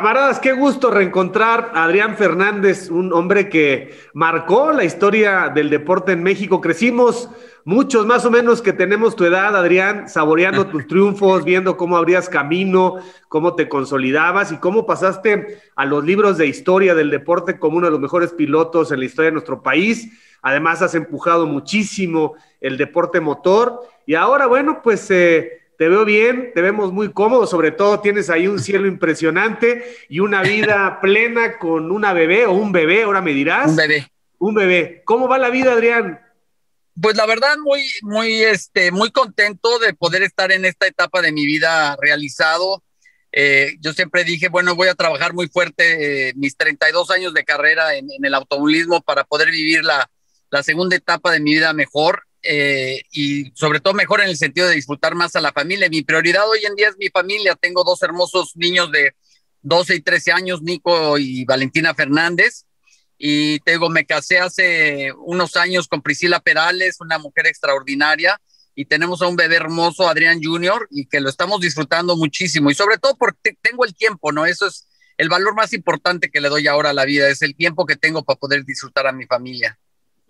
Camaradas, qué gusto reencontrar a Adrián Fernández, un hombre que marcó la historia del deporte en México. Crecimos muchos más o menos que tenemos tu edad, Adrián, saboreando tus triunfos, viendo cómo abrías camino, cómo te consolidabas y cómo pasaste a los libros de historia del deporte como uno de los mejores pilotos en la historia de nuestro país. Además, has empujado muchísimo el deporte motor y ahora, bueno, pues... Eh, te veo bien, te vemos muy cómodo, sobre todo tienes ahí un cielo impresionante y una vida plena con una bebé o un bebé, ahora me dirás. Un bebé. Un bebé. ¿Cómo va la vida, Adrián? Pues la verdad, muy, muy, este, muy contento de poder estar en esta etapa de mi vida realizado. Eh, yo siempre dije, bueno, voy a trabajar muy fuerte eh, mis 32 años de carrera en, en, el automovilismo para poder vivir la, la segunda etapa de mi vida mejor eh, y sobre todo mejor en el sentido de disfrutar más a la familia. Mi prioridad hoy en día es mi familia. Tengo dos hermosos niños de 12 y 13 años, Nico y Valentina Fernández. Y tengo, me casé hace unos años con Priscila Perales, una mujer extraordinaria. Y tenemos a un bebé hermoso, Adrián Junior, y que lo estamos disfrutando muchísimo. Y sobre todo porque tengo el tiempo, ¿no? Eso es el valor más importante que le doy ahora a la vida, es el tiempo que tengo para poder disfrutar a mi familia.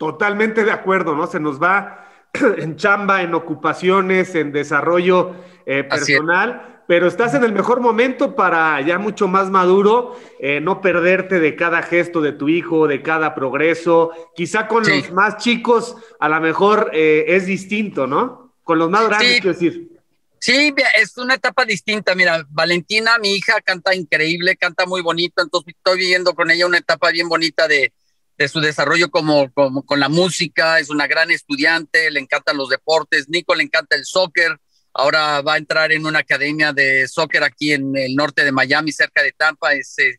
Totalmente de acuerdo, ¿no? Se nos va en chamba, en ocupaciones, en desarrollo eh, personal, pero estás en el mejor momento para ya mucho más maduro, eh, no perderte de cada gesto de tu hijo, de cada progreso. Quizá con los más chicos a lo mejor eh, es distinto, ¿no? Con los más grandes, quiero decir. Sí, es una etapa distinta. Mira, Valentina, mi hija, canta increíble, canta muy bonito, entonces estoy viviendo con ella una etapa bien bonita de, de su desarrollo como, como, con la música, es una gran estudiante, le encantan los deportes, Nico le encanta el soccer, ahora va a entrar en una academia de soccer aquí en el norte de Miami, cerca de Tampa, es eh,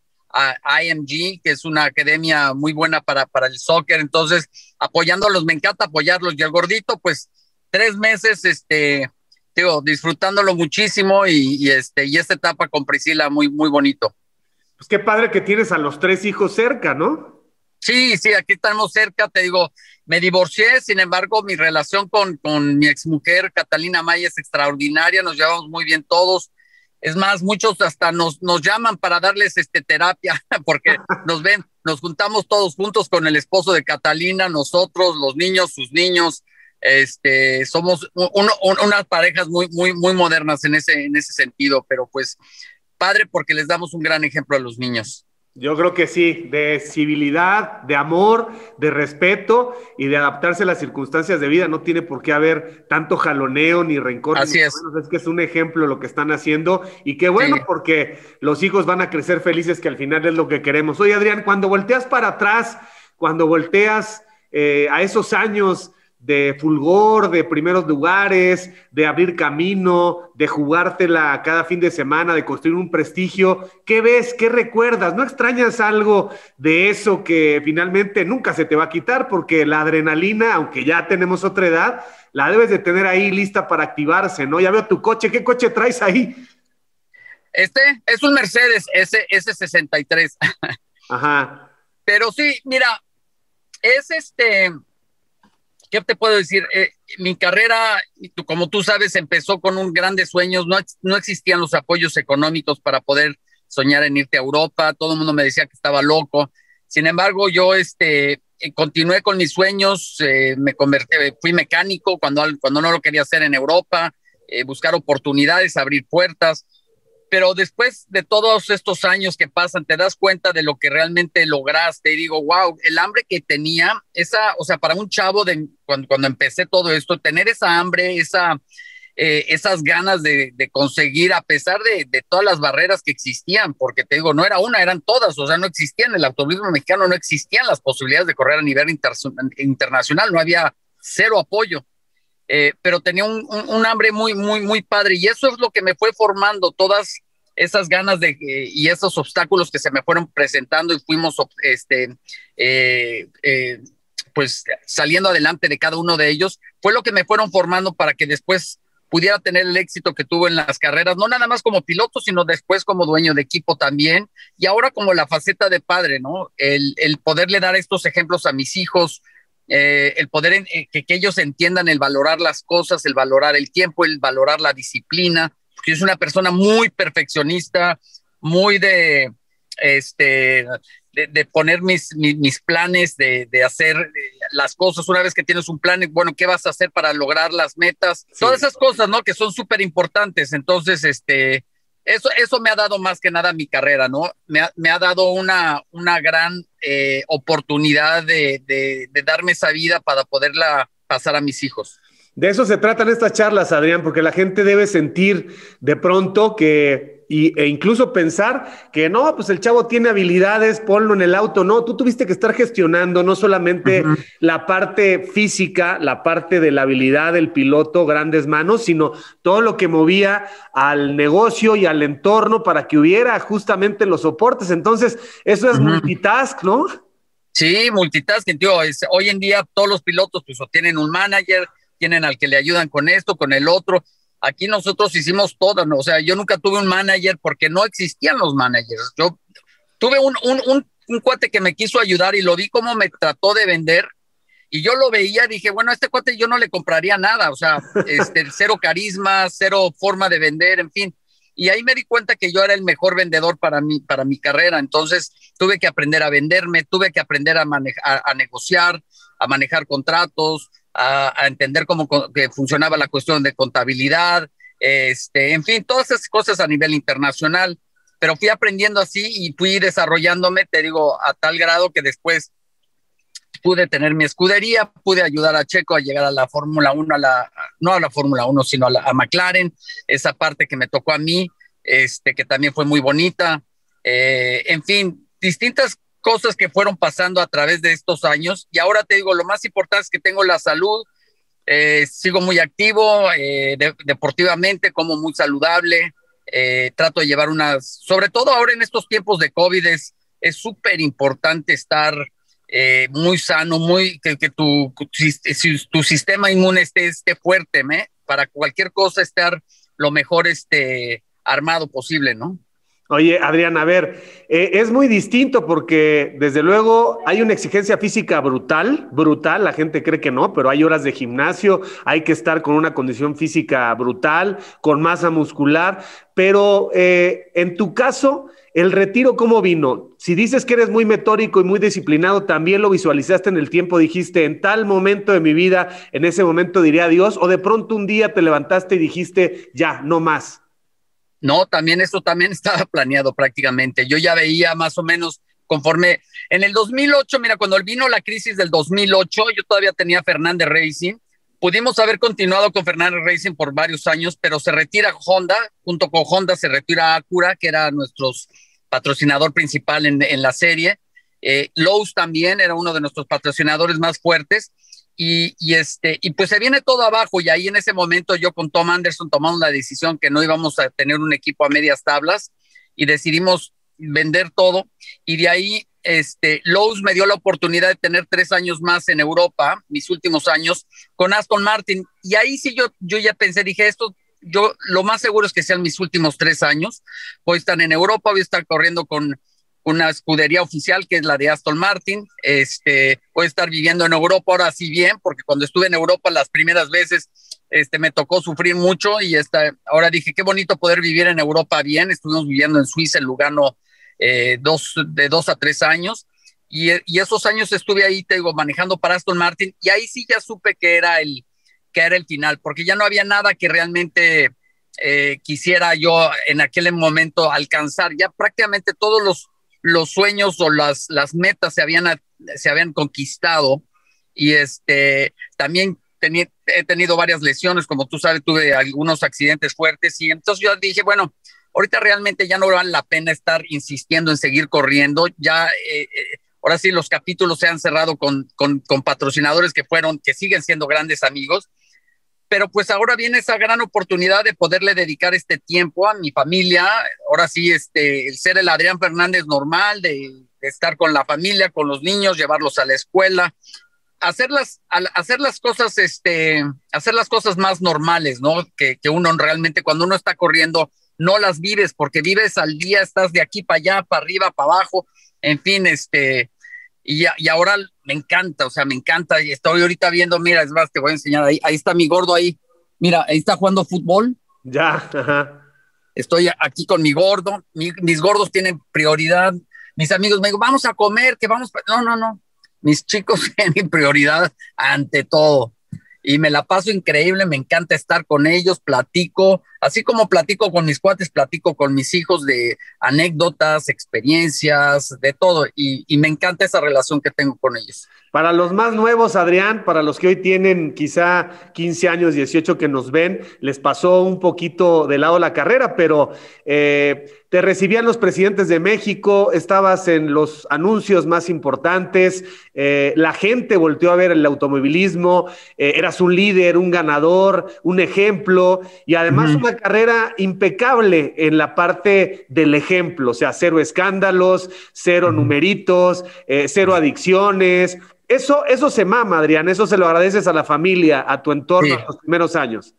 IMG, que es una academia muy buena para, para el soccer, entonces apoyándolos, me encanta apoyarlos, y el gordito, pues tres meses, este, digo, disfrutándolo muchísimo y, y, este, y esta etapa con Priscila muy, muy bonito. Pues qué padre que tienes a los tres hijos cerca, ¿no? Sí, sí, aquí estamos cerca, te digo, me divorcié, sin embargo, mi relación con, con mi exmujer, Catalina Maya, es extraordinaria, nos llevamos muy bien todos. Es más, muchos hasta nos, nos llaman para darles este terapia, porque nos ven, nos juntamos todos juntos con el esposo de Catalina, nosotros, los niños, sus niños, este, somos unas parejas muy, muy, muy modernas en ese, en ese sentido, pero pues padre porque les damos un gran ejemplo a los niños. Yo creo que sí, de civilidad, de amor, de respeto y de adaptarse a las circunstancias de vida. No tiene por qué haber tanto jaloneo ni rencor. Así es. es que es un ejemplo lo que están haciendo y qué bueno porque los hijos van a crecer felices, que al final es lo que queremos. Oye, Adrián, cuando volteas para atrás, cuando volteas eh, a esos años de fulgor, de primeros lugares, de abrir camino, de jugártela cada fin de semana, de construir un prestigio. ¿Qué ves? ¿Qué recuerdas? ¿No extrañas algo de eso que finalmente nunca se te va a quitar? Porque la adrenalina, aunque ya tenemos otra edad, la debes de tener ahí lista para activarse, ¿no? Ya veo tu coche. ¿Qué coche traes ahí? Este es un Mercedes S, S63. Ajá. Pero sí, mira, es este ¿qué te puedo decir? Eh, mi carrera, como tú sabes, empezó con un grandes sueños, no, no existían los apoyos económicos para poder soñar en irte a Europa, todo el mundo me decía que estaba loco. Sin embargo, yo este, eh, continué con mis sueños, eh, me convertí, fui mecánico cuando, cuando no lo quería hacer en Europa, buscar oportunidades, abrir puertas pero después de todos estos años que pasan, te das cuenta de lo que realmente lograste y digo, wow, el hambre que tenía, esa, o sea, para un chavo de cuando, cuando empecé todo esto, tener esa hambre, esa, eh, esas ganas de, conseguir, a pesar de, todas las barreras que existían, porque te digo, no era una, eran todas, o sea, no existían, el automovilismo mexicano no existían las posibilidades de correr a nivel inter, internacional, no había cero apoyo. Eh, pero tenía un, hambre muy, muy, muy padre y eso es lo que me fue formando, todas esas ganas de eh, y esos obstáculos que se me fueron presentando y fuimos este eh, pues saliendo adelante de cada uno de ellos fue lo que me fueron formando para que después pudiera tener el éxito que tuvo en las carreras, no nada más como piloto, sino después como dueño de equipo también, y ahora como la faceta de padre, ¿no? El, el poderle dar estos ejemplos a mis hijos, eh, el poder eh, que, que, ellos entiendan el valorar las cosas, el valorar el tiempo, el valorar la disciplina, porque es una persona muy perfeccionista, muy de, este, de, poner mis, mis, planes, de, de, hacer eh, las cosas. Una vez que tienes un plan, bueno, ¿qué vas a hacer para lograr las metas? Todas esas cosas, ¿no? Que son súper importantes. Entonces, este, eso, eso me ha dado más que nada mi carrera, ¿no? Me ha, me ha dado una, una gran eh, oportunidad de, de, de darme esa vida para poderla pasar a mis hijos. De eso se tratan estas charlas, Adrián, porque la gente debe sentir de pronto que e incluso pensar que no, pues el chavo tiene habilidades, ponlo en el auto. No, tú tuviste que estar gestionando no solamente la parte física, la parte de la habilidad del piloto, grandes manos, sino todo lo que movía al negocio y al entorno para que hubiera justamente los soportes. Entonces, eso es multitask, ¿no? Sí, multitasking, tío. hoy en día todos los pilotos pues o tienen un manager, tienen al que le ayudan con esto, con el otro Aquí nosotros hicimos todo, ¿no? o sea, yo nunca tuve un manager porque no existían los managers. Yo tuve un, un, un, cuate que me quiso ayudar y lo vi cómo me trató de vender y yo lo veía, dije, bueno, a este cuate yo no le compraría nada, o sea, este, cero carisma, cero forma de vender, en fin. Y ahí me di cuenta que yo era el mejor vendedor para mí, para mi carrera. Entonces tuve que aprender a venderme, tuve que aprender a, manejar, a negociar, a manejar contratos, a, entender cómo que funcionaba la cuestión de contabilidad, este, en fin, todas esas cosas a nivel internacional, pero fui aprendiendo así y fui desarrollándome, te digo, a tal grado que después pude tener mi escudería, pude ayudar a Checo a llegar a la Fórmula 1, a la, no a la Fórmula 1, sino a, la, McLaren, esa parte que me tocó a mí, este, que también fue muy bonita. Eh, en fin, distintas cosas que fueron pasando a través de estos años. Y ahora te digo, lo más importante es que tengo la salud, eh, sigo muy activo eh, deportivamente, como muy saludable, eh, trato de llevar unas, sobre todo ahora en estos tiempos de COVID, es súper importante estar muy sano, muy, que, que tu, tu, sistema inmune esté, esté fuerte, ¿me? para cualquier cosa estar lo mejor este, armado posible, ¿no? Oye, Adrián, a ver, eh, es muy distinto porque desde luego hay una exigencia física brutal, brutal, la gente cree que no, pero hay horas de gimnasio, hay que estar con una condición física brutal, con masa muscular, pero eh, en tu caso, el retiro, ¿cómo vino? Si dices que eres muy metódico y muy disciplinado, también lo visualizaste en el tiempo, dijiste, en tal momento de mi vida, en ese momento diría adiós, o de pronto un día te levantaste y dijiste, ya, no más. No, también eso también estaba planeado prácticamente. Yo ya veía más o menos conforme en el 2008, mira, cuando vino la crisis del 2008, yo todavía tenía Fernández Racing. Pudimos haber continuado con Fernández Racing por varios años, pero se retira Honda, junto con Honda se retira Acura, que era nuestro patrocinador principal en, la serie. Eh, Lowe's también era uno de nuestros patrocinadores más fuertes y, este, y pues se viene todo abajo y ahí en ese momento yo con Tom Anderson tomamos la decisión que no íbamos a tener un equipo a medias tablas y decidimos vender todo y de ahí este, Lowe's me dio la oportunidad de tener tres años más en Europa, mis últimos años, con Aston Martin. Y ahí sí yo, yo ya pensé, dije, esto, yo lo más seguro es que sean mis últimos tres años. Voy a estar en Europa, voy a estar corriendo con, una escudería oficial que es la de Aston Martin. Este, voy a estar viviendo en Europa ahora sí bien, porque cuando estuve en Europa las primeras veces este, me tocó sufrir mucho y esta, ahora dije, qué bonito poder vivir en Europa bien. Estuvimos viviendo en Suiza, en Lugano, eh, dos, de dos a tres años. Y, y, esos años estuve ahí, te digo, manejando para Aston Martin y ahí sí ya supe que era el, que era el final, porque ya no había nada que realmente eh, quisiera yo en aquel momento alcanzar. Ya prácticamente todos los los sueños o las, las metas se habían, se habían conquistado y este, también he tenido varias lesiones, como tú sabes, tuve algunos accidentes fuertes y entonces yo dije, bueno, ahorita realmente ya no vale la pena estar insistiendo en seguir corriendo, ya eh, eh, ahora sí los capítulos se han cerrado con, con, con patrocinadores que fueron, que siguen siendo grandes amigos pero pues ahora viene esa gran oportunidad de poderle dedicar este tiempo a mi familia, ahora sí, este, el ser el Adrián Fernández normal, de, estar con la familia, con los niños, llevarlos a la escuela, hacer las, hacer las cosas, este, hacer las cosas más normales, ¿no? Que, que uno realmente cuando uno está corriendo no las vives porque vives al día, estás de aquí para allá, para arriba, para abajo, en fin, este, y, y, ahora me encanta, o sea, me encanta. Y estoy ahorita viendo, mira, es más, te voy a enseñar ahí. Ahí está mi gordo ahí. Mira, ahí está jugando fútbol. Ya, ajá. Estoy aquí con mi gordo. mis gordos tienen prioridad. mis amigos me digo, vamos a comer, que vamos, no, no, no, mis chicos tienen prioridad ante todo y me la paso increíble, me encanta estar con ellos, platico, así como platico con mis cuates, platico con mis hijos de anécdotas, experiencias, de todo, y, y, me encanta esa relación que tengo con ellos. Para los más nuevos, Adrián, para los que hoy tienen quizá 15 años, 18 que nos ven, les pasó un poquito de lado la carrera, pero eh, te recibían los presidentes de México, estabas en los anuncios más importantes, eh, la gente volteó a ver el automovilismo, eh, eras un líder, un ganador, un ejemplo y además una carrera impecable en la parte del ejemplo, o sea, cero escándalos, cero numeritos, cero adicciones. Eso, eso se mama, Adrián, eso se lo agradeces a la familia, a tu entorno, a los primeros años.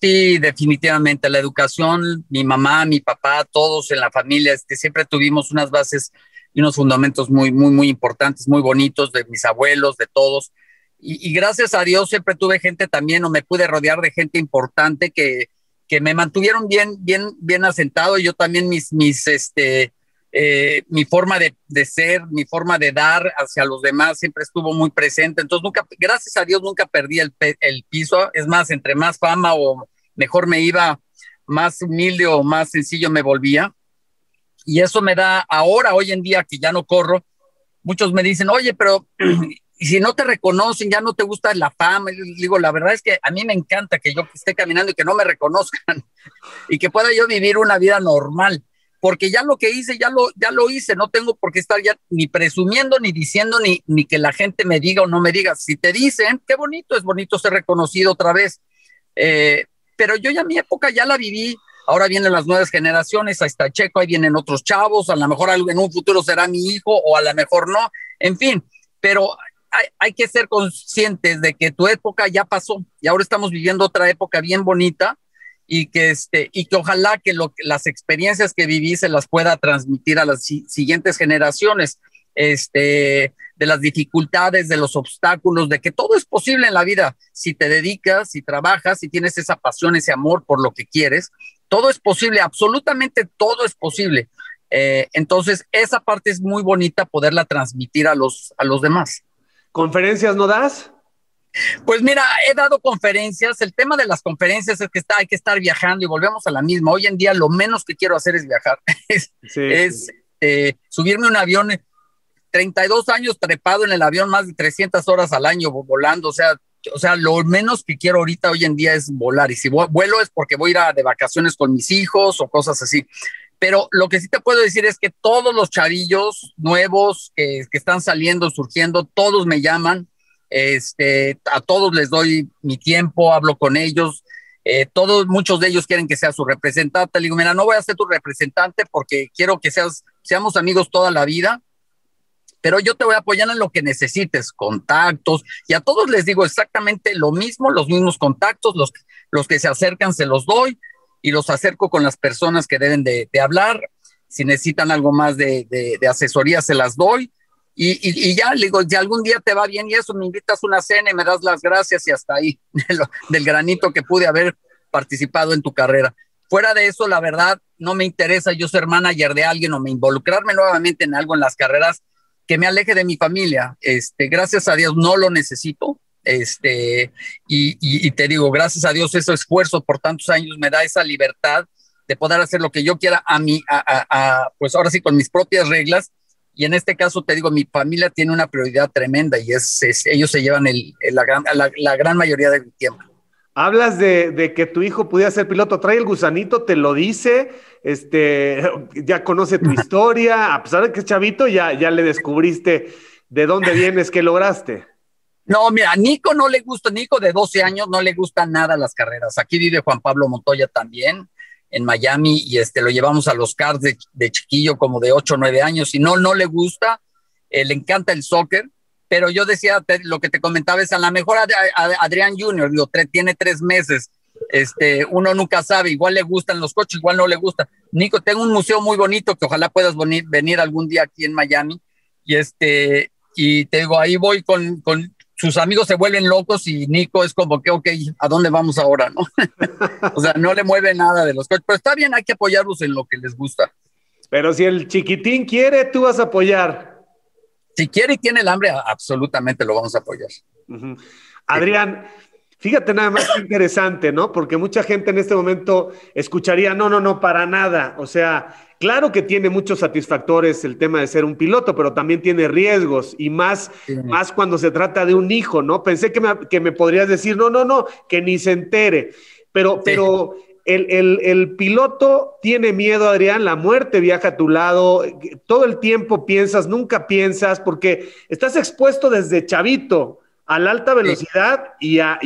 Sí, definitivamente. La educación, mi mamá, mi papá, todos en la familia, este, siempre tuvimos unas bases y unos fundamentos muy, muy, muy importantes, muy bonitos de mis abuelos, de todos. Y, y, gracias a Dios siempre tuve gente también, o me pude rodear de gente importante que, que me mantuvieron bien, bien, bien asentado. Y yo también mis, mis, este, eh, mi forma de, ser, mi forma de dar hacia los demás siempre estuvo muy presente. Entonces, nunca, gracias a Dios, nunca perdí el, piso. Es más, entre más fama o mejor me iba, más humilde o más sencillo me volvía. Y eso me da ahora, hoy en día que ya no corro, muchos me dicen, oye, pero si no te reconocen, ya no te gusta la fama. Y digo, la verdad es que a mí me encanta que yo esté caminando y que no me reconozcan y que pueda yo vivir una vida normal porque ya lo que hice, ya lo, ya lo hice, no tengo por qué estar ya ni presumiendo, ni diciendo, ni, ni que la gente me diga o no me diga. Si te dicen, qué bonito, es bonito ser reconocido otra vez. Eh, pero yo ya mi época ya la viví, ahora vienen las nuevas generaciones, ahí está Checo, ahí vienen otros chavos, a lo mejor en un futuro será mi hijo o a lo mejor no, en fin, pero hay, hay, que ser conscientes de que tu época ya pasó y ahora estamos viviendo otra época bien bonita y que, este, y que ojalá que las experiencias que viví se las pueda transmitir a las si, siguientes generaciones, este, de las dificultades, de los obstáculos, de que todo es posible en la vida. Si te dedicas, si trabajas, si tienes esa pasión, ese amor por lo que quieres, todo es posible, absolutamente todo es posible. Eh, entonces, esa parte es muy bonita poderla transmitir a los, a los demás. ¿Conferencias no das? Pues mira, he dado conferencias. El tema de las conferencias es que está, hay que estar viajando y volvemos a la misma. Hoy en día lo menos que quiero hacer es viajar. es, sí, es eh, subirme un avión, 32 años trepado en el avión, más de 300 horas al año volando. O sea, o sea, lo menos que quiero ahorita hoy en día es volar. Y si vuelo es porque voy a ir a, de vacaciones con mis hijos o cosas así. Pero lo que sí te puedo decir es que todos los chavillos nuevos que, que están saliendo, surgiendo, todos me llaman este, a todos les doy mi tiempo, hablo con ellos. Eh, todos, muchos de ellos quieren que sea su representante. Le digo, mira, no voy a ser tu representante porque quiero que seas, seamos amigos toda la vida, pero yo te voy a apoyar en lo que necesites, contactos, y a todos les digo exactamente lo mismo, los mismos contactos, los, los que se acercan se los doy y los acerco con las personas que deben de, hablar. Si necesitan algo más de asesoría, se las doy y, y, y, ya, le digo, si algún día te va bien y eso, me invitas una cena y me das las gracias y hasta ahí, del granito que pude haber participado en tu carrera. Fuera de eso, la verdad, no me interesa yo ser manager de alguien o me involucrarme nuevamente en algo en las carreras que me aleje de mi familia. Este, gracias a Dios no lo necesito. Este, y, y te digo, gracias a Dios, ese esfuerzo por tantos años me da esa libertad de poder hacer lo que yo quiera a mí, a, a, a, pues ahora sí, con mis propias reglas y en este caso te digo, mi familia tiene una prioridad tremenda y es, es ellos se llevan el, el, la, gran, la, la, gran mayoría del tiempo. Hablas de, de, que tu hijo pudiera ser piloto, trae el gusanito, te lo dice, este, ya conoce tu historia, a pesar de que es chavito, ya, ya le descubriste de dónde vienes, qué lograste. No, mira, a Nico no le gusta, Nico de 12 años no le gustan nada las carreras. Aquí vive Juan Pablo Montoya también en Miami y este, lo llevamos a los Cards de, de chiquillo como de 8 o 9 años y no, no le gusta, eh, le encanta el soccer, pero yo decía, lo que te comentaba es a lo mejor Adrián Junior, tiene tres meses, este, uno nunca sabe, igual le gustan los coches, igual no le gusta. Nico, tengo un museo muy bonito que ojalá puedas venir, venir algún día aquí en Miami y este, y te digo, ahí voy con sus amigos se vuelven locos y Nico es como que, ok, ¿a dónde vamos ahora? ¿no? o sea, no le mueve nada de los coches, pero está bien, hay que apoyarlos en lo que les gusta. Pero si el chiquitín quiere, tú vas a apoyar. Si quiere y tiene el hambre, absolutamente lo vamos a apoyar. Adrián, fíjate nada más interesante, ¿no? Porque mucha gente en este momento escucharía, no, no, no, para nada. O sea, claro que tiene muchos satisfactores el tema de ser un piloto, pero también tiene riesgos y más, más cuando se trata de un hijo, ¿no? Pensé que me, que me podrías decir, no, no, no, que ni se entere. Pero, pero el, piloto tiene miedo, Adrián, la muerte viaja a tu lado, todo el tiempo piensas, nunca piensas, porque estás expuesto desde chavito a la alta velocidad y, a,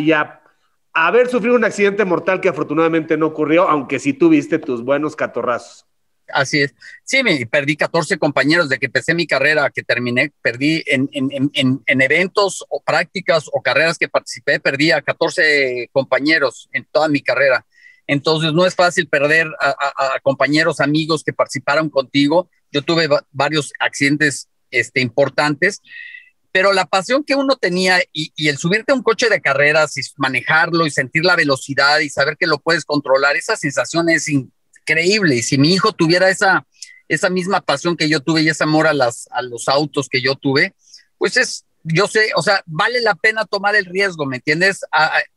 haber sufrido un accidente mortal que afortunadamente no ocurrió, aunque sí tuviste tus buenos catorrazos. Así es. Sí, me perdí 14 compañeros de que empecé mi carrera, que terminé, perdí en, en, eventos o prácticas o carreras que participé, perdí a 14 compañeros en toda mi carrera. Entonces no es fácil perder a, compañeros, amigos que participaron contigo. Yo tuve varios accidentes este, importantes, pero la pasión que uno tenía y, el subirte a un coche de carreras y manejarlo y sentir la velocidad y saber que lo puedes controlar, esa sensación es increíble. Y si mi hijo tuviera esa, esa misma pasión que yo tuve y ese amor a, las, a los autos que yo tuve, pues es, yo sé, o sea, vale la pena tomar el riesgo, ¿me entiendes?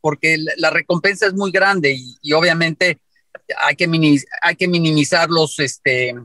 porque la recompensa es muy grande y, obviamente hay que, hay que minimizar los, este,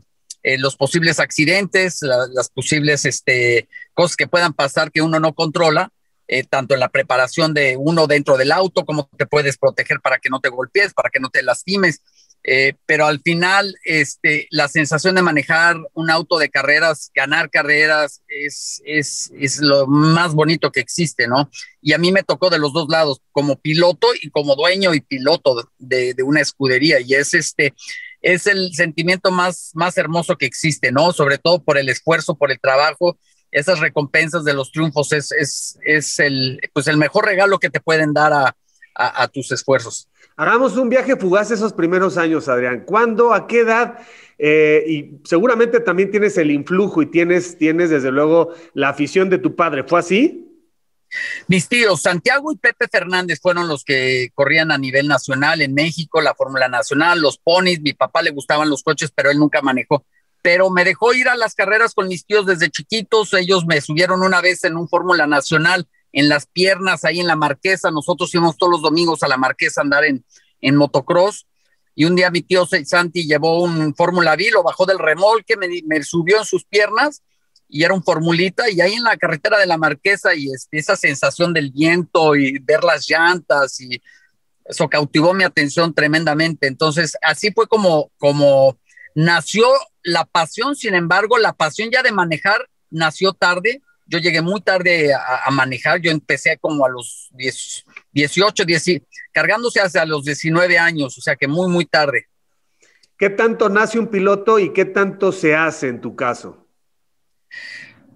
eh, los posibles accidentes, las posibles este, cosas que puedan pasar que uno no controla, eh, tanto en la preparación de uno dentro del auto, como te puedes proteger para que no te golpees, para que no te lastimes. Eh, pero al final, este, la sensación de manejar un auto de carreras, ganar carreras, es, es, es, lo más bonito que existe, ¿no? Y a mí me tocó de los dos lados, como piloto y como dueño y piloto de, de una escudería. Y es este, es el sentimiento más, más hermoso que existe, ¿no? Sobre todo por el esfuerzo, por el trabajo. Esas recompensas de los triunfos es, es, es el, pues el mejor regalo que te pueden dar a, a tus esfuerzos. Hagamos un viaje fugaz esos primeros años, Adrián. ¿Cuándo? ¿A qué edad? Eh, y seguramente también tienes el influjo y tienes, tienes desde luego la afición de tu padre. ¿Fue así? Mis tíos, Santiago y Pepe Fernández fueron los que corrían a nivel nacional en México, la Fórmula Nacional, los ponis. Mi papá le gustaban los coches, pero él nunca manejó. Pero me dejó ir a las carreras con mis tíos desde chiquitos. Ellos me subieron una vez en un Fórmula Nacional en las piernas, ahí en la Marquesa. Nosotros íbamos todos los domingos a la Marquesa a andar en, en motocross. Y un día mi tío Santi llevó un Fórmula V, lo bajó del remolque, me, me, subió en sus piernas y era un formulita. Y ahí en la carretera de la Marquesa y este, esa sensación del viento y ver las llantas y eso cautivó mi atención tremendamente. Entonces, así fue como, como nació la pasión. Sin embargo, la pasión ya de manejar nació tarde yo llegué muy tarde a, manejar, yo empecé como a los 18, 10, cargándose hacia los 19 años, o sea que muy, muy tarde. ¿Qué tanto nace un piloto y qué tanto se hace en tu caso?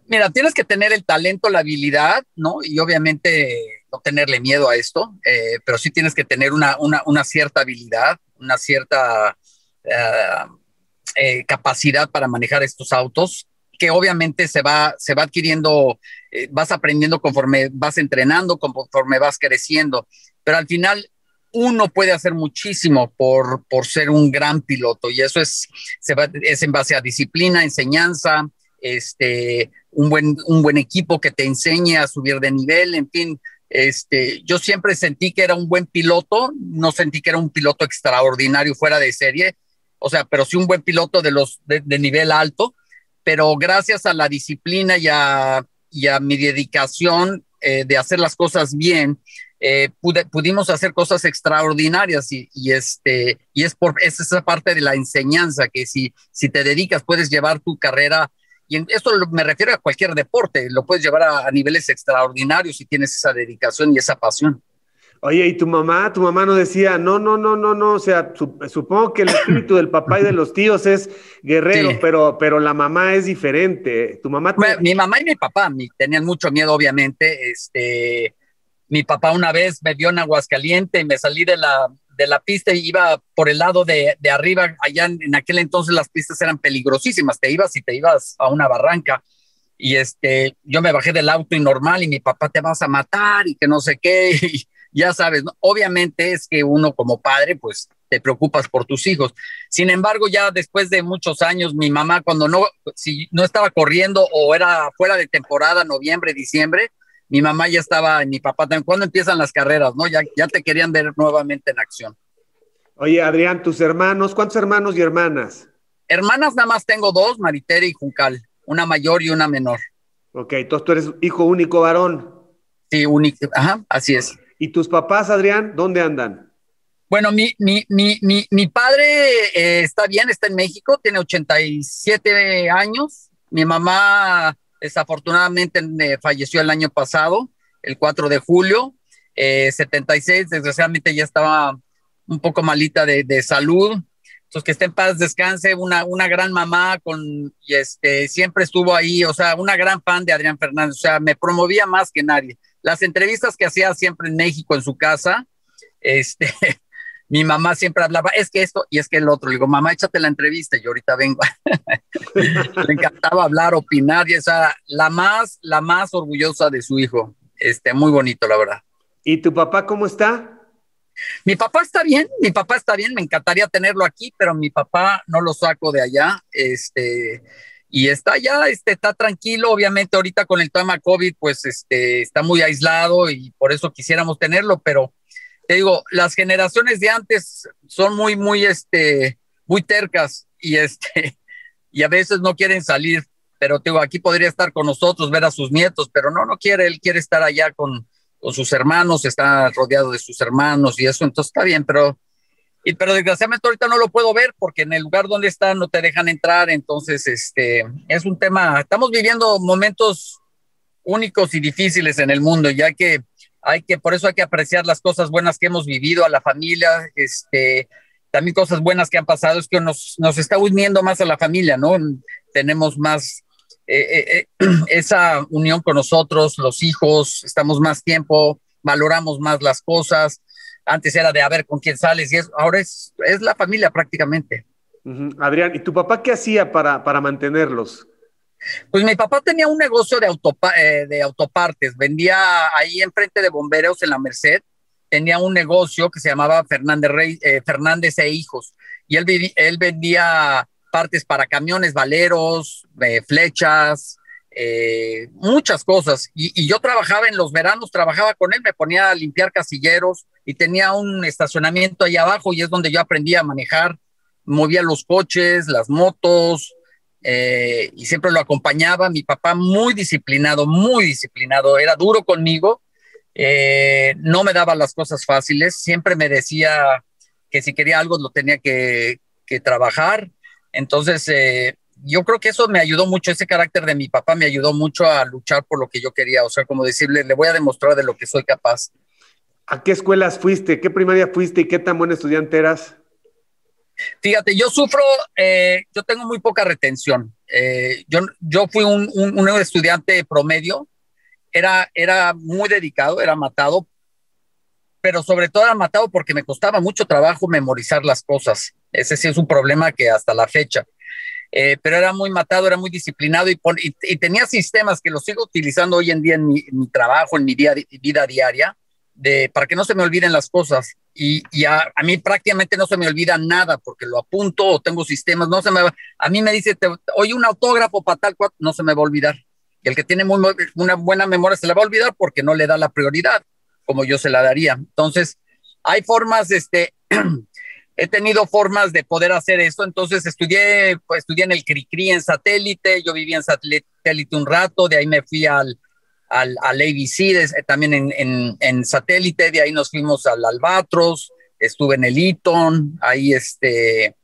Mira, tienes que tener el talento, la habilidad, ¿no? Y obviamente no tenerle miedo a esto, eh, pero sí tienes que tener una, una, cierta habilidad, una cierta eh, eh, capacidad para manejar estos autos que obviamente se va, se va adquiriendo, eh, vas aprendiendo conforme vas entrenando, conforme vas creciendo, pero al final uno puede hacer muchísimo por, por ser un gran piloto y eso es, se va, es en base a disciplina, enseñanza, este, un, buen, un buen equipo que te enseñe a subir de nivel, en fin. Este, yo siempre sentí que era un buen piloto, no sentí que era un piloto extraordinario fuera de serie, o sea, pero sí un buen piloto de los de nivel alto, pero gracias a la disciplina y a, mi dedicación eh, de hacer las cosas bien, eh, pudimos hacer cosas extraordinarias y, este, es por es esa parte de la enseñanza que si, si te dedicas puedes llevar tu carrera, y esto me refiero a cualquier deporte, lo puedes llevar a niveles extraordinarios si tienes esa dedicación y esa pasión. Oye, ¿y tu mamá? Tu mamá no decía, no, no, no, no, no, o sea, supongo que el espíritu del papá y de los tíos es guerrero, pero, pero la mamá es diferente. Tu mamá... Mi mamá y mi papá tenían mucho miedo, obviamente. Este, mi papá una vez me vio en Aguascaliente y me salí de la, de la pista y iba por el lado de, de arriba. Allá en, aquel entonces las pistas eran peligrosísimas, te ibas y te ibas a una barranca y este, yo me bajé del auto y normal y mi papá te vas a matar y que no sé qué. Y, ya sabes, ¿no? obviamente es que uno como padre, pues te preocupas por tus hijos. Sin embargo, ya después de muchos años, mi mamá cuando no, si no estaba corriendo o era fuera de temporada, noviembre, diciembre, mi mamá ya estaba, mi papá también, ¿cuándo empiezan las carreras? ¿No? Ya, ya te querían ver nuevamente en acción. Oye, Adrián, tus hermanos, ¿cuántos hermanos y hermanas? Hermanas nada más tengo dos, Maritere y Juncal, una mayor y una menor. Ok, entonces tú eres hijo único varón. Sí, único, ajá, así es. ¿Y tus papás, Adrián, dónde andan? Bueno, mi, mi, mi, mi, padre eh, está bien, está en México, tiene 87 años. Mi mamá desafortunadamente falleció el año pasado, el 4 de julio, 76, eh, desgraciadamente ya estaba un poco malita de, de salud. Entonces, que esté en paz, descanse, una, una gran mamá con, y este, siempre estuvo ahí, o sea, una gran fan de Adrián Fernández, o sea, me promovía más que nadie. Las entrevistas que hacía siempre en México, en su casa, este, mi mamá siempre hablaba, es que esto y es que el otro. Le digo, mamá, échate la entrevista y yo ahorita vengo. Le encantaba hablar, opinar y esa, la más, la más orgullosa de su hijo. Este, muy bonito, la verdad. ¿Y tu papá cómo está? Mi papá está bien, mi papá está bien, me encantaría tenerlo aquí, pero mi papá no lo saco de allá, este, y está ya, este, está tranquilo, obviamente ahorita con el tema COVID, pues, este, está muy aislado y por eso quisiéramos tenerlo, pero te digo, las generaciones de antes son muy, muy, este, muy tercas y este, y a veces no quieren salir, pero te digo, aquí podría estar con nosotros, ver a sus nietos, pero no, no quiere, él quiere estar allá con, con sus hermanos, está rodeado de sus hermanos y eso, entonces está bien, pero, y, pero desgraciadamente ahorita no lo puedo ver porque en el lugar donde está no te dejan entrar, entonces este, es un tema, estamos viviendo momentos únicos y difíciles en el mundo, ya que hay que, por eso hay que apreciar las cosas buenas que hemos vivido, a la familia, este, también cosas buenas que han pasado, es que nos, nos está uniendo más a la familia, ¿no? Tenemos más eh, eh, eh, esa unión con nosotros, los hijos, estamos más tiempo, valoramos más las cosas. Antes era de a ver con quién sales y es, ahora es, es la familia prácticamente. Adrián, ¿y tu papá qué hacía para, para mantenerlos? Pues mi papá tenía un negocio de, de autopartes, vendía ahí enfrente de bomberos en la Merced, tenía un negocio que se llamaba Fernández, Rey, Fernández e Hijos, y él, él vendía partes para camiones, valeros, eh, flechas, eh, muchas cosas. Y, yo trabajaba en los veranos, trabajaba con él, me ponía a limpiar casilleros y tenía un estacionamiento ahí abajo y es donde yo aprendí a manejar, movía los coches, las motos. Eh, y siempre lo acompañaba. Mi papá muy disciplinado, muy disciplinado, era duro conmigo, no me daba las cosas fáciles, siempre me decía que si quería algo lo tenía que, que trabajar, entonces, eh, yo creo que eso me ayudó mucho, ese carácter de mi papá me ayudó mucho a luchar por lo que yo quería, o sea, como decirle, le voy a demostrar de lo que soy capaz. ¿A qué escuelas fuiste? ¿Qué primaria fuiste y qué tan buen estudiante eras? Fíjate, yo sufro, eh, yo tengo muy poca retención. Eh, yo, yo fui un, un, estudiante promedio, era, era muy dedicado, era matado, pero sobre todo era matado porque me costaba mucho trabajo memorizar las cosas. Ese sí es un problema que hasta la fecha. Eh, pero era muy matado, era muy disciplinado y, y, tenía sistemas que los sigo utilizando hoy en día en mi, trabajo, en mi día, vida diaria, para que no se me olviden las cosas. Y, y a, mí prácticamente no se me olvida nada porque lo apunto o tengo sistemas, no se me va. A mí me dice, oye, un autógrafo para tal cual, no se me va a olvidar. Y el que tiene una buena memoria se la va a olvidar porque no le da la prioridad como yo se la daría. Entonces, hay formas, este, he tenido formas de poder hacer eso. Entonces estudié, pues, estudié en el CRICRI en satélite, yo vivía en satélite un rato, de ahí me fui al, al, al ABC, eh, también en, en, en, satélite, de ahí nos fuimos al Albatros, estuve en el Eton, ahí este,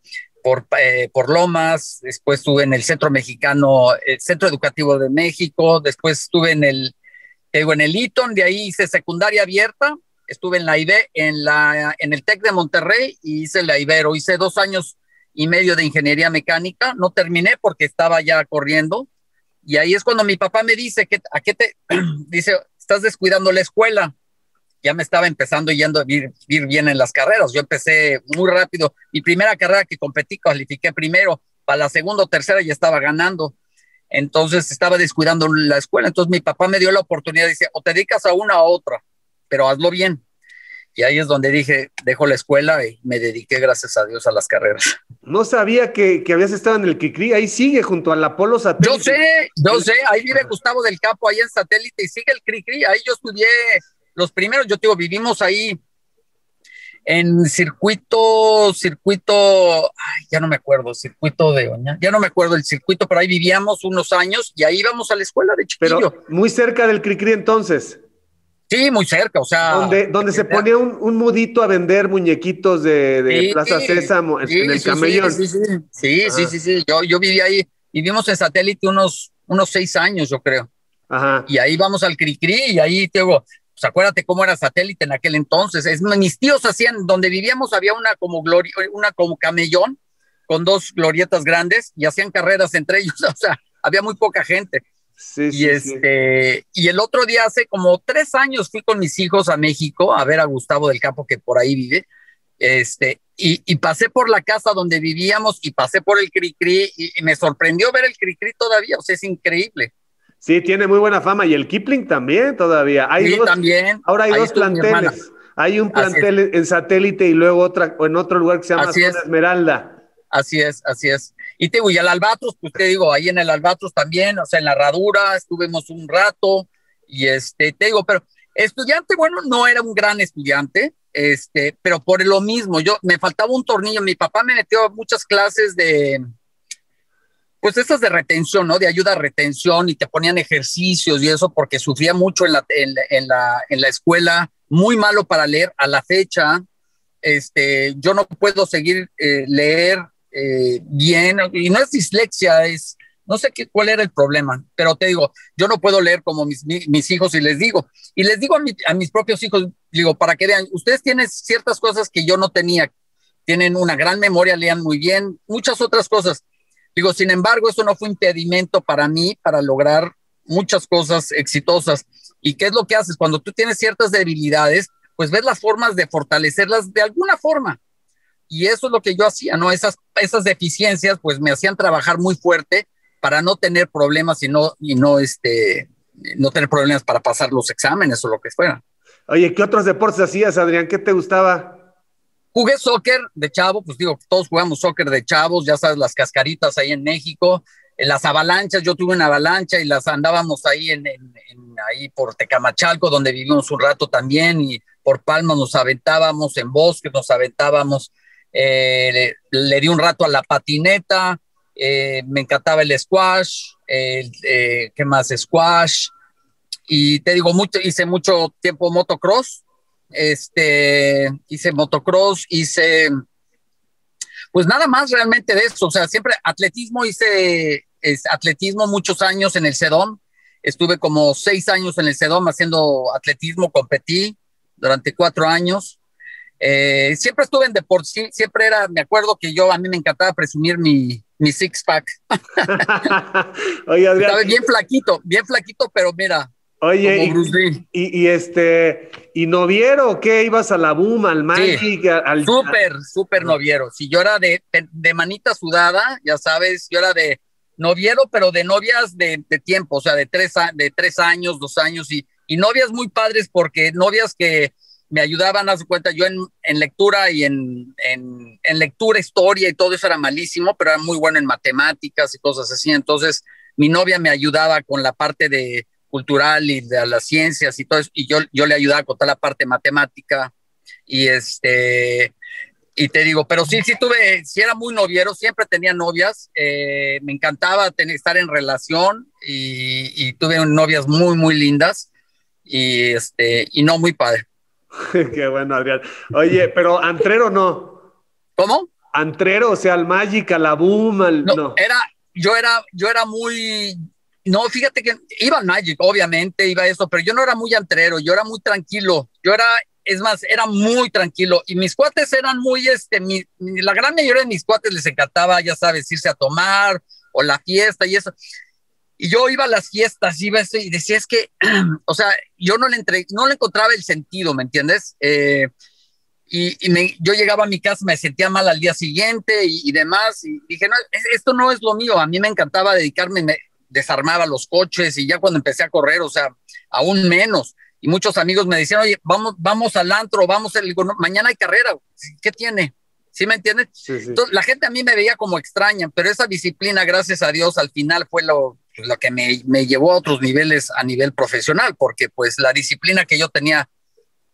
por, eh, por Lomas, después estuve en el Centro Mexicano, el Centro Educativo de México, después estuve en el, en el Eton, de ahí hice secundaria abierta, estuve en la IBE, en, la, en el TEC de Monterrey y hice la Ibero. Hice dos años y medio de ingeniería mecánica. No terminé porque estaba ya corriendo. Y ahí es cuando mi papá me dice, que, ¿a qué te? dice, estás descuidando la escuela. Ya me estaba empezando yendo a ir, bien en las carreras. Yo empecé muy rápido. Mi primera carrera que competí, califiqué primero. Para la segunda o tercera ya estaba ganando. Entonces estaba descuidando la escuela. Entonces mi papá me dio la oportunidad. Dice, o te dedicas a una u otra pero hazlo bien. Y ahí es donde dije, dejo la escuela y me dediqué, gracias a Dios, a las carreras. No sabía que, habías estado en el Cricri, ahí sigue junto al Apolo Satélite. Yo sé, yo sé, ahí vive Gustavo del Campo, ahí en Satélite, y sigue el Cricri, ahí yo estudié los primeros, yo digo, vivimos ahí en circuito, circuito, ya no me acuerdo, circuito de Oña, ya no me acuerdo el circuito, pero ahí vivíamos unos años y ahí íbamos a la escuela de chiquillo. Pero muy cerca del Cricri entonces. Sí, muy cerca, o sea. Donde, donde se ponía un, un, mudito a vender muñequitos de, Plaza Sésamo en el camellón. Sí, sí, sí, sí, sí, sí, Yo, yo viví ahí, vivimos en satélite unos, unos seis años, yo creo. Ajá. Y ahí vamos al Cricri y ahí te digo, pues acuérdate cómo era satélite en aquel entonces. Es, mis tíos hacían, donde vivíamos había una como gloria, una como camellón con dos glorietas grandes y hacían carreras entre ellos, o sea, había muy poca gente. Sí, y este, y el otro día, hace como tres años, fui con mis hijos a México a ver a Gustavo del Campo, que por ahí vive. Este, y, y pasé por la casa donde vivíamos y pasé por el Cricri y, y me sorprendió ver el Cricri todavía, o sea, es increíble. Sí, tiene muy buena fama y el Kipling también todavía. Hay sí, también. Ahora hay dos planteles. Hay un plantel en satélite y luego otra en otro lugar que se llama Esmeralda. Así es, así es. Y te digo, y al Albatros, pues te digo, ahí en el Albatros también, o sea, en la herradura estuvimos un rato y este, te digo, pero estudiante, bueno, no era un gran estudiante, este, pero por lo mismo, yo me faltaba un tornillo, mi papá me metió a muchas clases de, pues estas de retención, ¿no? De ayuda a retención y te ponían ejercicios y eso porque sufría mucho en la, en, la, en la escuela, muy malo para leer a la fecha. Este, yo no puedo seguir eh, leer eh, bien, y no es dislexia, es, no sé qué, cuál era el problema, pero te digo, yo no puedo leer como mis, mis hijos y les digo, y les digo a, a, mis propios hijos, digo, para que vean, ustedes tienen ciertas cosas que yo no tenía, tienen una gran memoria, lean muy bien, muchas otras cosas. Digo, sin embargo, eso no fue impedimento para mí para lograr muchas cosas exitosas. ¿Y qué es lo que haces? Cuando tú tienes ciertas debilidades, pues ves las formas de fortalecerlas de alguna forma. Y eso es lo que yo hacía, ¿no? Esas, esas deficiencias pues me hacían trabajar muy fuerte para no tener problemas y no, y no, este, no tener problemas para pasar los exámenes o lo que fuera. Oye, ¿qué otros deportes hacías, Adrián? ¿Qué te gustaba? Jugué soccer de chavo, pues digo, todos jugamos soccer de chavos, ya sabes, las cascaritas ahí en México, en las avalanchas, yo tuve una avalancha y las andábamos ahí en, ahí por Tecamachalco, donde vivimos un rato también, y por Palma nos aventábamos, en bosques nos aventábamos, eh, le, di un rato a la patineta, eh, me encantaba el squash, eh, ¿qué más? Squash, y te digo, mucho, hice mucho tiempo motocross, este, hice motocross, hice, pues nada más realmente de eso, o sea, siempre atletismo, hice atletismo muchos años en el CEDOM, estuve como seis años en el CEDOM haciendo atletismo, competí durante cuatro años, eh, siempre estuve en deporte, siempre era, me acuerdo que yo, a mí me encantaba presumir mi, mi six pack. Oye, Adrián. Estaba bien flaquito, bien flaquito, pero mira. Oye, y, y, este, ¿y noviero qué? ¿Ibas a la boom, al Magic? al, súper, súper noviero. Si yo era de, de, manita sudada, ya sabes, yo era de noviero, pero de novias de, de tiempo, o sea, de tres, de tres años, dos años, y, y novias muy padres, porque novias que me ayudaban, a su cuenta, yo en, en lectura y en, en, en, lectura, historia y todo eso era malísimo, pero era muy bueno en matemáticas y cosas así. Entonces, mi novia me ayudaba con la parte de cultural y de las ciencias y todo eso, y yo, yo le ayudaba con toda la parte matemática. Y este, y te digo, pero sí, sí tuve, sí era muy noviero, siempre tenía novias, eh, me encantaba tener, estar en relación y, y, tuve novias muy, muy lindas y, este, y no muy padre. Qué bueno, Adrián. Oye, pero Antrero no. ¿Cómo? Antrero, o sea, al Magic, al la Boom, no, Era, yo era, yo era muy, no, fíjate que iba al Magic, obviamente, iba a eso, pero yo no era muy antrero, yo era muy tranquilo. Yo era, es más, era muy tranquilo. Y mis cuates eran muy, este, la gran mayoría de mis cuates les encantaba, ya sabes, irse a tomar o la fiesta y eso. Y yo iba a las fiestas, iba y decía, es que, o sea, yo no le, entre, no le encontraba el sentido, ¿me entiendes? Eh, y, me, yo llegaba a mi casa, me sentía mal al día siguiente y, demás, y dije, no, esto no es lo mío, a mí me encantaba dedicarme, me desarmaba los coches y ya cuando empecé a correr, o sea, aún menos. y muchos amigos me decían, oye, vamos, vamos al antro, vamos, el, mañana hay carrera, ¿qué tiene? ¿Sí me entiendes? Entonces, la gente a mí me veía como extraña, pero esa disciplina, gracias a Dios, al final fue lo, lo que me, me, llevó a otros niveles a nivel profesional, porque pues la disciplina que yo tenía,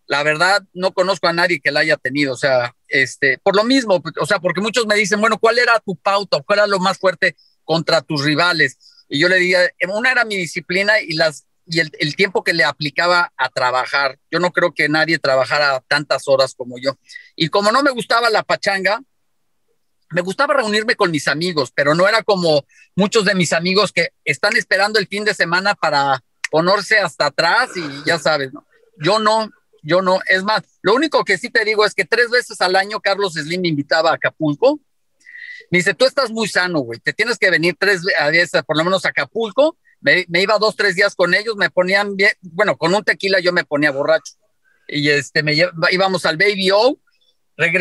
la verdad, no conozco a nadie que la haya tenido, o sea, este, por lo mismo, o sea, porque muchos me dicen, bueno, ¿cuál era tu pauta? ¿Cuál era lo más fuerte contra tus rivales? Y yo le diría, una era mi disciplina y las y el, tiempo que le aplicaba a trabajar. Yo no creo que nadie trabajara tantas horas como yo. Y como no me gustaba la pachanga, me gustaba reunirme con mis amigos, pero no era como muchos de mis amigos que están esperando el fin de semana para ponerse hasta atrás y ya sabes, ¿no? Yo no, yo no. Es más, lo único que sí te digo es que tres veces al año Carlos Slim me invitaba a Acapulco. Me dice, tú estás muy sano, güey, te tienes que venir tres veces, por lo menos a Acapulco me, iba dos, tres días con ellos, me ponían bien, bueno, con un tequila yo me ponía borracho. Y este, me íbamos al Baby O,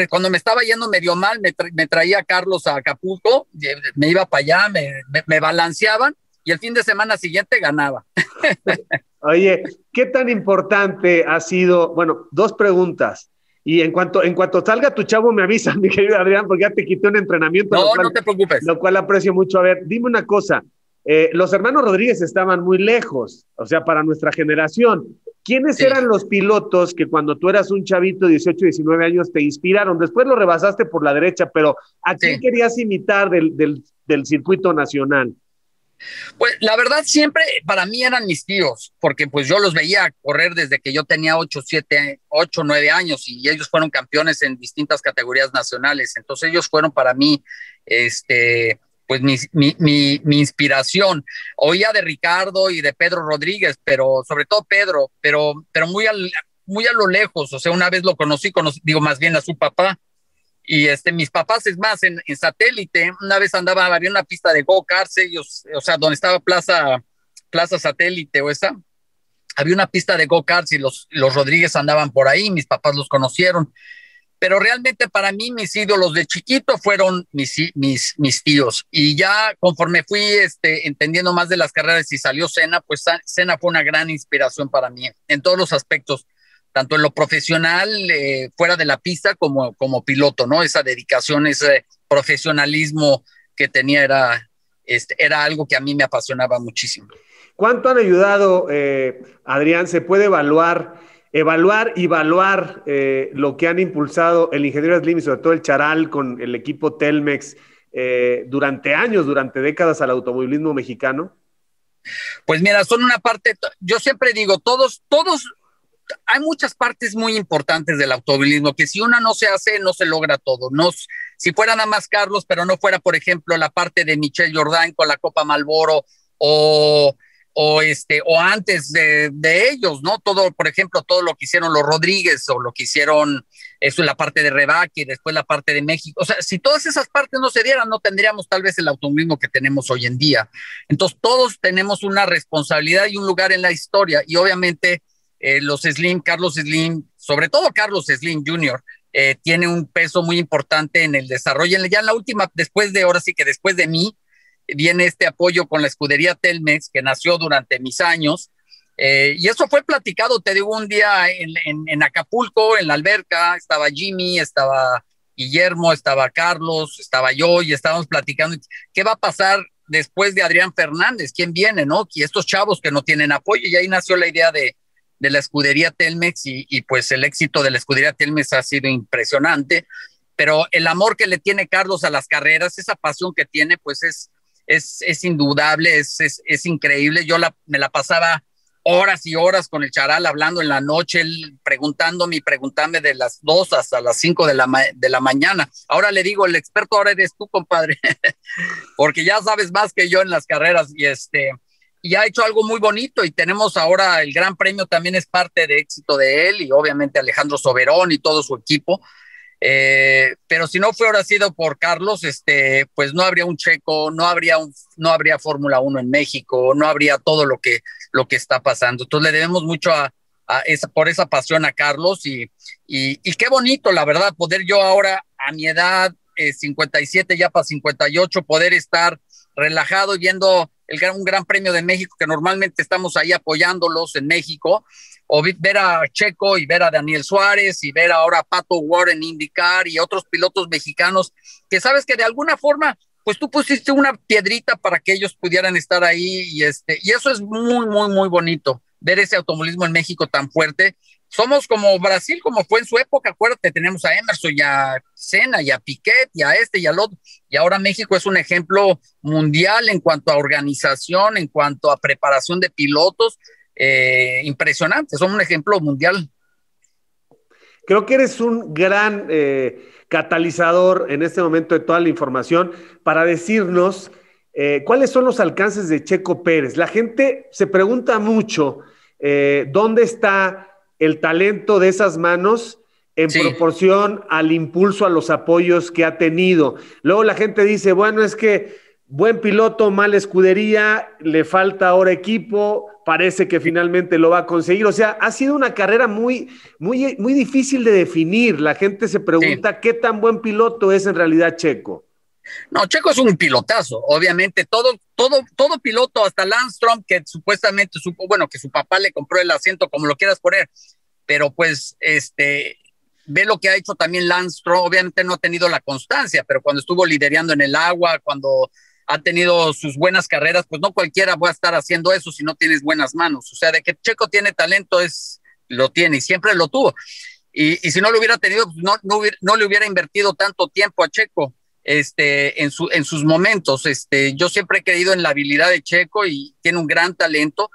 cuando me estaba yendo medio mal, me, me traía Carlos a Acapulco, me iba para allá, me, me, balanceaban y el fin de semana siguiente ganaba. Oye, ¿qué tan importante ha sido? Bueno, dos preguntas. Y en cuanto, en cuanto salga tu chavo, me avisa, mi querido Adrián, porque ya te quité un entrenamiento. No, no te preocupes. Lo cual aprecio mucho. A ver, dime una cosa. Eh, los hermanos Rodríguez estaban muy lejos, o sea, para nuestra generación. ¿Quiénes eran los pilotos que cuando tú eras un chavito, 18, 19 años, te inspiraron? Después lo rebasaste por la derecha, pero ¿a quién querías imitar del, del, del, circuito nacional? Pues la verdad siempre para mí eran mis tíos, porque pues yo los veía correr desde que yo tenía 8, 7, 8, 9 años y ellos fueron campeones en distintas categorías nacionales. Entonces ellos fueron para mí, este, pues mi, mi, mi, inspiración. Oía de Ricardo y de Pedro Rodríguez, pero sobre todo Pedro, pero, pero muy, muy a lo lejos. O sea, una vez lo conocí, digo más bien a su papá. Y este, mis papás, es más, en, en satélite, una vez andaba, había una pista de go-karts, ellos, o sea, donde estaba Plaza, Plaza Satélite o esa, había una pista de go-karts y los, los Rodríguez andaban por ahí, mis papás los conocieron pero realmente para mí mis ídolos de chiquito fueron mis, mis, mis tíos. Y ya conforme fui este, entendiendo más de las carreras y salió Cena, pues Cena fue una gran inspiración para mí en todos los aspectos, tanto en lo profesional, eh, fuera de la pista, como, como piloto, ¿no? Esa dedicación, ese profesionalismo que tenía era, este, era algo que a mí me apasionaba muchísimo. ¿Cuánto han ayudado, eh, Adrián? ¿Se puede evaluar? Evaluar y evaluar eh, lo que han impulsado el ingeniero Slim y sobre todo el Charal con el equipo Telmex eh, durante años, durante décadas al automovilismo mexicano? Pues mira, son una parte, yo siempre digo, todos, todos, hay muchas partes muy importantes del automovilismo que si una no se hace, no se logra todo. No, si fuera nada más Carlos, pero no fuera, por ejemplo, la parte de Michelle Jordan con la Copa Malboro o o este o antes de, ellos, ¿no? Todo, por ejemplo, todo lo que hicieron los Rodríguez o lo que hicieron eso la parte de Rebaque y después la parte de México. O sea, si todas esas partes no se dieran, no tendríamos tal vez el automovilismo que tenemos hoy en día. Entonces, todos tenemos una responsabilidad y un lugar en la historia y obviamente eh, los Slim, Carlos Slim, sobre todo Carlos Slim Jr., eh, tiene un peso muy importante en el desarrollo. Ya en la última, después de, ahora sí que después de mí, viene este apoyo con la escudería Telmex, que nació durante mis años. Eh, y eso fue platicado, te digo, un día en, Acapulco, en la alberca, estaba Jimmy, estaba Guillermo, estaba Carlos, estaba yo, y estábamos platicando qué va a pasar después de Adrián Fernández, quién viene, ¿no? Y estos chavos que no tienen apoyo, y ahí nació la idea de, de la escudería Telmex, y, y pues el éxito de la escudería Telmex ha sido impresionante, pero el amor que le tiene Carlos a las carreras, esa pasión que tiene, pues es, es, indudable, es, es, increíble. Yo la, me la pasaba horas y horas con el charal hablando en la noche, él preguntándome y preguntándome de las dos hasta las cinco de la, de la mañana. Ahora le digo, el experto ahora eres tú, compadre, porque ya sabes más que yo en las carreras y este y ha hecho algo muy bonito y tenemos ahora el gran premio también es parte de éxito de él y obviamente Alejandro Soberón y todo su equipo eh, pero si no fuera sido por Carlos, este, pues no habría un checo, no habría no habría Fórmula 1 en México, no habría todo lo que, lo que está pasando. Entonces le debemos mucho a, esa, por esa pasión a Carlos y, y, qué bonito, la verdad, poder yo ahora a mi edad, 57 eh, ya para 58, poder estar relajado y viendo un gran premio de México, que normalmente estamos ahí apoyándolos en México, o ver a Checo y ver a Daniel Suárez y ver ahora a Pato Warren indicar y otros pilotos mexicanos que sabes que de alguna forma pues tú pusiste una piedrita para que ellos pudieran estar ahí y este y eso es muy muy muy bonito ver ese automovilismo en México tan fuerte. Somos como Brasil, como fue en su época, acuérdate, tenemos a Emerson y a Senna y a Piquet y a este y al otro. Y ahora México es un ejemplo mundial en cuanto a organización, en cuanto a preparación de pilotos eh, impresionantes, son un ejemplo mundial. Creo que eres un gran eh, catalizador en este momento de toda la información para decirnos eh, cuáles son los alcances de Checo Pérez. La gente se pregunta mucho dónde está el talento de esas manos en proporción al impulso, a los apoyos que ha tenido. Luego la gente dice, bueno, es que buen piloto, mala escudería, le falta ahora equipo, parece que finalmente lo va a conseguir. O sea, ha sido una carrera muy, muy, muy difícil de definir. La gente se pregunta qué tan buen piloto es en realidad Checo. No, Checo es un pilotazo, obviamente. Todo, todo, todo piloto, hasta Lance que supuestamente supo, bueno, que su papá le compró el asiento, como lo quieras poner, pero pues, este, ve lo que ha hecho también Lance. Obviamente no ha tenido la constancia, pero cuando estuvo liderando en el agua, cuando ha tenido sus buenas carreras, pues no cualquiera va a estar haciendo eso si no tienes buenas manos. O sea, de que Checo tiene talento, es, lo tiene y siempre lo tuvo. Y, si no lo hubiera tenido, pues no, no, le hubiera invertido tanto tiempo a Checo este, en, su, en sus momentos. Este, yo siempre he creído en la habilidad de Checo y tiene un gran talento.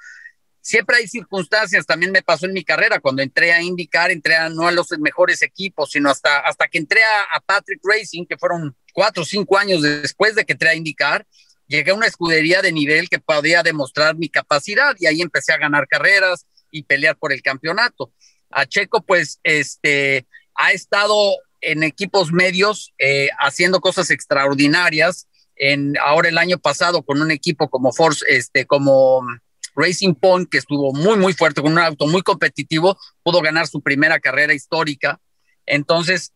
Siempre hay circunstancias, también me pasó en mi carrera, cuando entré a indicar, entré a, no a los mejores equipos, sino hasta, hasta que entré a, a Patrick Racing, que fueron cuatro o cinco años después de que entré a indicar, llegué a una escudería de nivel que podía demostrar mi capacidad y ahí empecé a ganar carreras y pelear por el campeonato. A Checo, pues, este, ha estado en equipos medios eh, haciendo cosas extraordinarias. En, ahora el año pasado con un equipo como Force, este, como Racing Point, que estuvo muy, muy fuerte, con un auto muy competitivo, pudo ganar su primera carrera histórica. Entonces,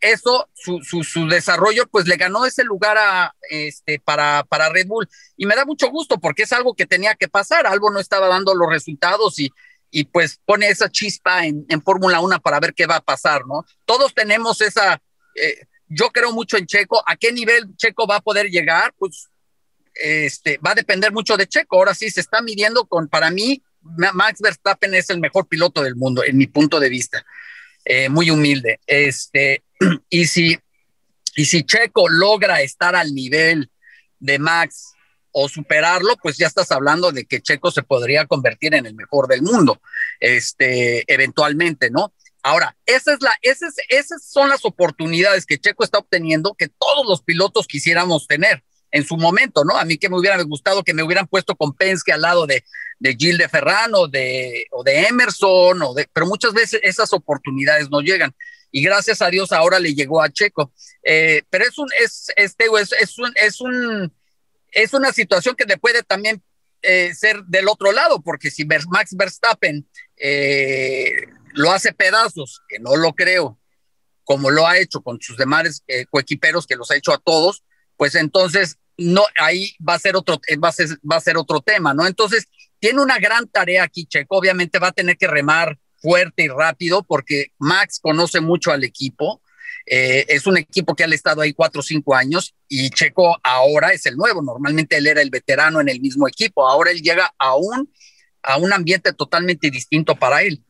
eso, su, su, desarrollo, pues le ganó ese lugar a, este, para, para Red Bull. Y me da mucho gusto porque es algo que tenía que pasar. Algo no estaba dando los resultados y, y pues pone esa chispa en, Fórmula 1 para ver qué va a pasar, ¿no? Todos tenemos esa, eh, yo creo mucho en Checo. ¿A qué nivel Checo va a poder llegar? Pues este, va a depender mucho de Checo. Ahora sí se está midiendo con, para mí, Max Verstappen es el mejor piloto del mundo, en mi punto de vista. Eh, muy humilde. Este, y si, y si Checo logra estar al nivel de Max o superarlo, pues ya estás hablando de que Checo se podría convertir en el mejor del mundo, este, eventualmente, ¿no? Ahora, esa es la, esas, esas son las oportunidades que Checo está obteniendo que todos los pilotos quisiéramos tener en su momento, ¿no? A mí que me hubiera gustado que me hubieran puesto con Penske al lado de, de Gil de Ferrano de, o de Emerson, o de, pero muchas veces esas oportunidades no llegan y gracias a Dios ahora le llegó a Checo. Eh, pero es un, es, este, es, es, un, es, un, es una situación que le puede también eh, ser del otro lado, porque si Max Verstappen eh, lo hace pedazos, que no lo creo, como lo ha hecho con sus demás coequiperos, que los ha hecho a todos, pues entonces no, ahí va a ser otro, va a ser, va a ser otro tema, ¿no? Entonces, tiene una gran tarea aquí, Checo, obviamente va a tener que remar fuerte y rápido porque Max conoce mucho al equipo. Eh, es un equipo que ha estado ahí cuatro o cinco años y Checo ahora es el nuevo. Normalmente él era el veterano en el mismo equipo. Ahora él llega a un, a un ambiente totalmente distinto para él.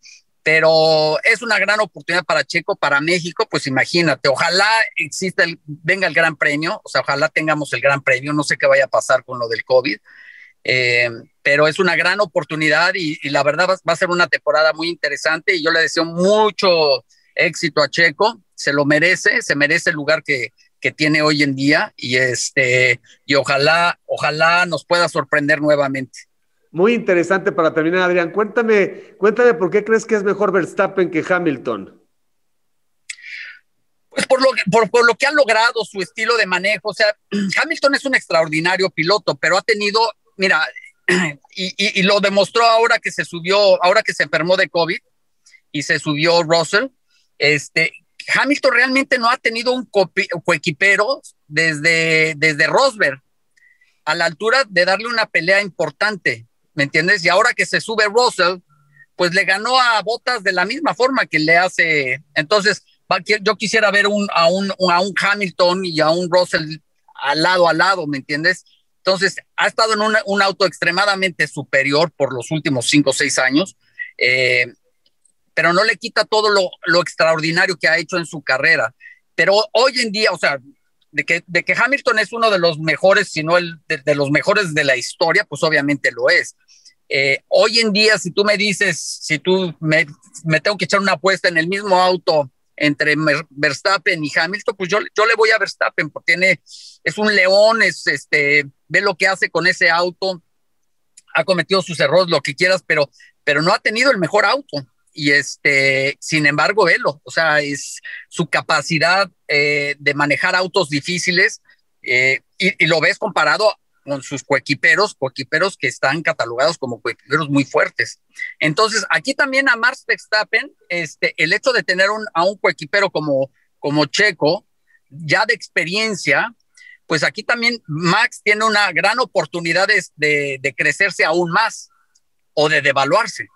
Pero es una gran oportunidad para Checo, para México. Pues imagínate, ojalá exista el, venga el gran premio, o sea, ojalá tengamos el gran premio. No sé qué vaya a pasar con lo del COVID. Eh, pero es una gran oportunidad y, la verdad va, a ser una temporada muy interesante y yo le deseo mucho éxito a Checo, se lo merece, se merece el lugar que, que tiene hoy en día y este y ojalá ojalá nos pueda sorprender nuevamente. Muy interesante para terminar, Adrián. Cuéntame, cuéntame por qué crees que es mejor Verstappen que Hamilton. Pues por lo, por, por lo que ha logrado su estilo de manejo. O sea, Hamilton es un extraordinario piloto, pero ha tenido, mira, y, lo demostró ahora que se subió, ahora que se enfermó de COVID y se subió Russell. Este, Hamilton realmente no ha tenido un coequipero desde, desde Rosberg. a la altura de darle una pelea importante, ¿me entiendes? Y ahora que se sube Russell, pues le ganó a Botas de la misma forma que le hace. Entonces, yo quisiera ver un, a, un, Hamilton y a un Russell al lado a lado, ¿me entiendes? Entonces, ha estado en un auto extremadamente superior por los últimos cinco o seis años, eh, pero no le quita todo lo, lo, extraordinario que ha hecho en su carrera. Pero hoy en día, o sea, de que, de que Hamilton es uno de los mejores, si no el de, los mejores de la historia, pues obviamente lo es. Eh, hoy en día, si tú me dices, si tú me, me tengo que echar una apuesta en el mismo auto entre Verstappen y Hamilton, pues yo, yo le voy a Verstappen porque tiene, es un león, es este, ve lo que hace con ese auto, ha cometido sus errores, lo que quieras, pero, pero no ha tenido el mejor auto. Y este, sin embargo, velo, o sea, es su capacidad eh, de manejar autos difíciles eh, y, lo ves comparado con sus coequiperos, coequiperos que están catalogados como coequiperos muy fuertes. Entonces, aquí también a Max Verstappen, este, el hecho de tener un, a un coequipero como, como Checo, ya de experiencia, pues aquí también Max tiene una gran oportunidad de, de, crecerse aún más o de devaluarse.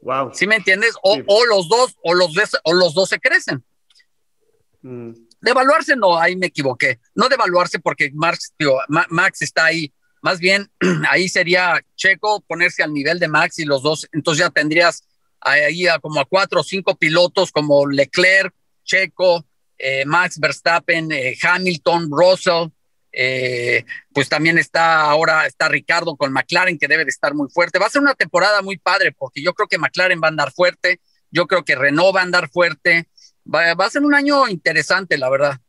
Wow. ¿Sí me entiendes? O, o los dos, o los, o los dos se crecen. Mm. Devaluarse no, ahí me equivoqué. No devaluarse porque Max, Max está ahí. Más bien, ahí sería Checo ponerse al nivel de Max y los dos, entonces ya tendrías ahí a como a cuatro o cinco pilotos como Leclerc, Checo, eh, Max Verstappen, eh, Hamilton, Russell. Eh, pues también está ahora, está Ricardo con McLaren, que debe de estar muy fuerte. Va a ser una temporada muy padre, porque yo creo que McLaren va a andar fuerte, yo creo que Renault va a andar fuerte, va, a ser un año interesante, la verdad.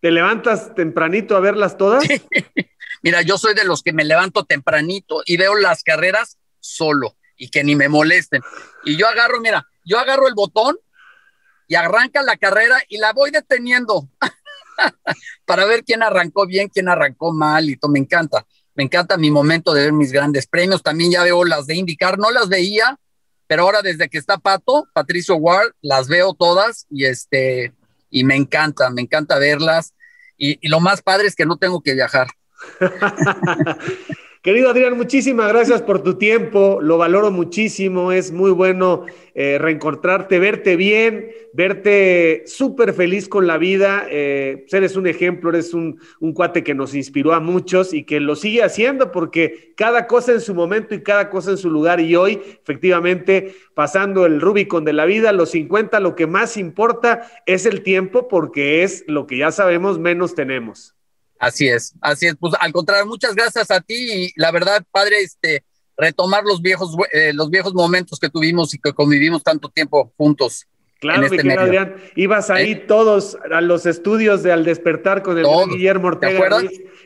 ¿Te levantas tempranito a verlas todas? Mira, yo soy de los que me levanto tempranito y veo las carreras solo y que ni me molesten. Y yo agarro, mira, yo agarro el botón y arranca la carrera y la voy deteniendo para ver quién arrancó bien, quién arrancó mal y todo. Me encanta, me encanta mi momento de ver mis grandes premios. También ya veo las de indicar, no las veía, pero ahora desde que está Pato, Patricio Ward, las veo todas y este, y me encanta, me encanta verlas. Y, y lo más padre es que no tengo que viajar. Querido Adrián, muchísimas gracias por tu tiempo, lo valoro muchísimo, es muy bueno eh, reencontrarte, verte bien, verte súper feliz con la vida, eh, eres un ejemplo, eres un, un, cuate que nos inspiró a muchos y que lo sigue haciendo porque cada cosa en su momento y cada cosa en su lugar. Y hoy efectivamente pasando el Rubicon de la vida, los 50, lo que más importa es el tiempo porque es lo que ya sabemos menos tenemos. Así es, así es. Pues al contrario, muchas gracias a ti y la verdad, padre, este, retomar los viejos, eh, los viejos momentos que tuvimos y que convivimos tanto tiempo juntos. Claro, este mi Adrián, ibas ahí ¿Eh? todos a los estudios de Al Despertar con el Guillermo Ortega,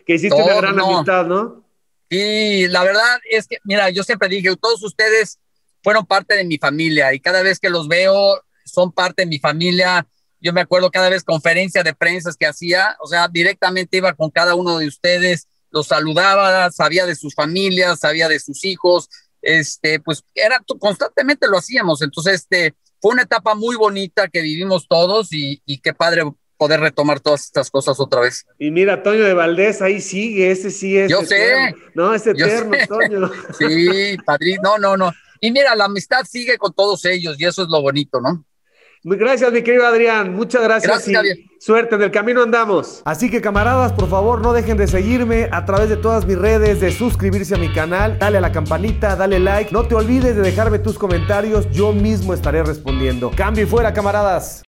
que hiciste una gran amistad, ¿no? Y la verdad es que, mira, yo siempre dije, todos ustedes fueron parte de mi familia y cada vez que los veo, son parte de mi familia yo me acuerdo cada vez conferencia de prensa que hacía, o sea, directamente iba con cada uno de ustedes, los saludaba, sabía de sus familias, sabía de sus hijos, este, pues era constantemente lo hacíamos. Entonces, este, fue una etapa muy bonita que vivimos todos y, qué padre poder retomar todas estas cosas otra vez. Y mira, Toño de Valdés ahí sigue, ese sí es. Yo sé. No, es eterno, Toño. sí, padrino, no, no, no. Y mira, la amistad sigue con todos ellos y eso es lo bonito, ¿no? Gracias, mi querido Adrián. Muchas gracias. gracias y suerte, en el camino andamos. Así que, camaradas, por favor, no dejen de seguirme a través de todas mis redes, de suscribirse a mi canal, dale a la campanita, dale like. No te olvides de dejarme tus comentarios, yo mismo estaré respondiendo. Cambio y fuera, camaradas.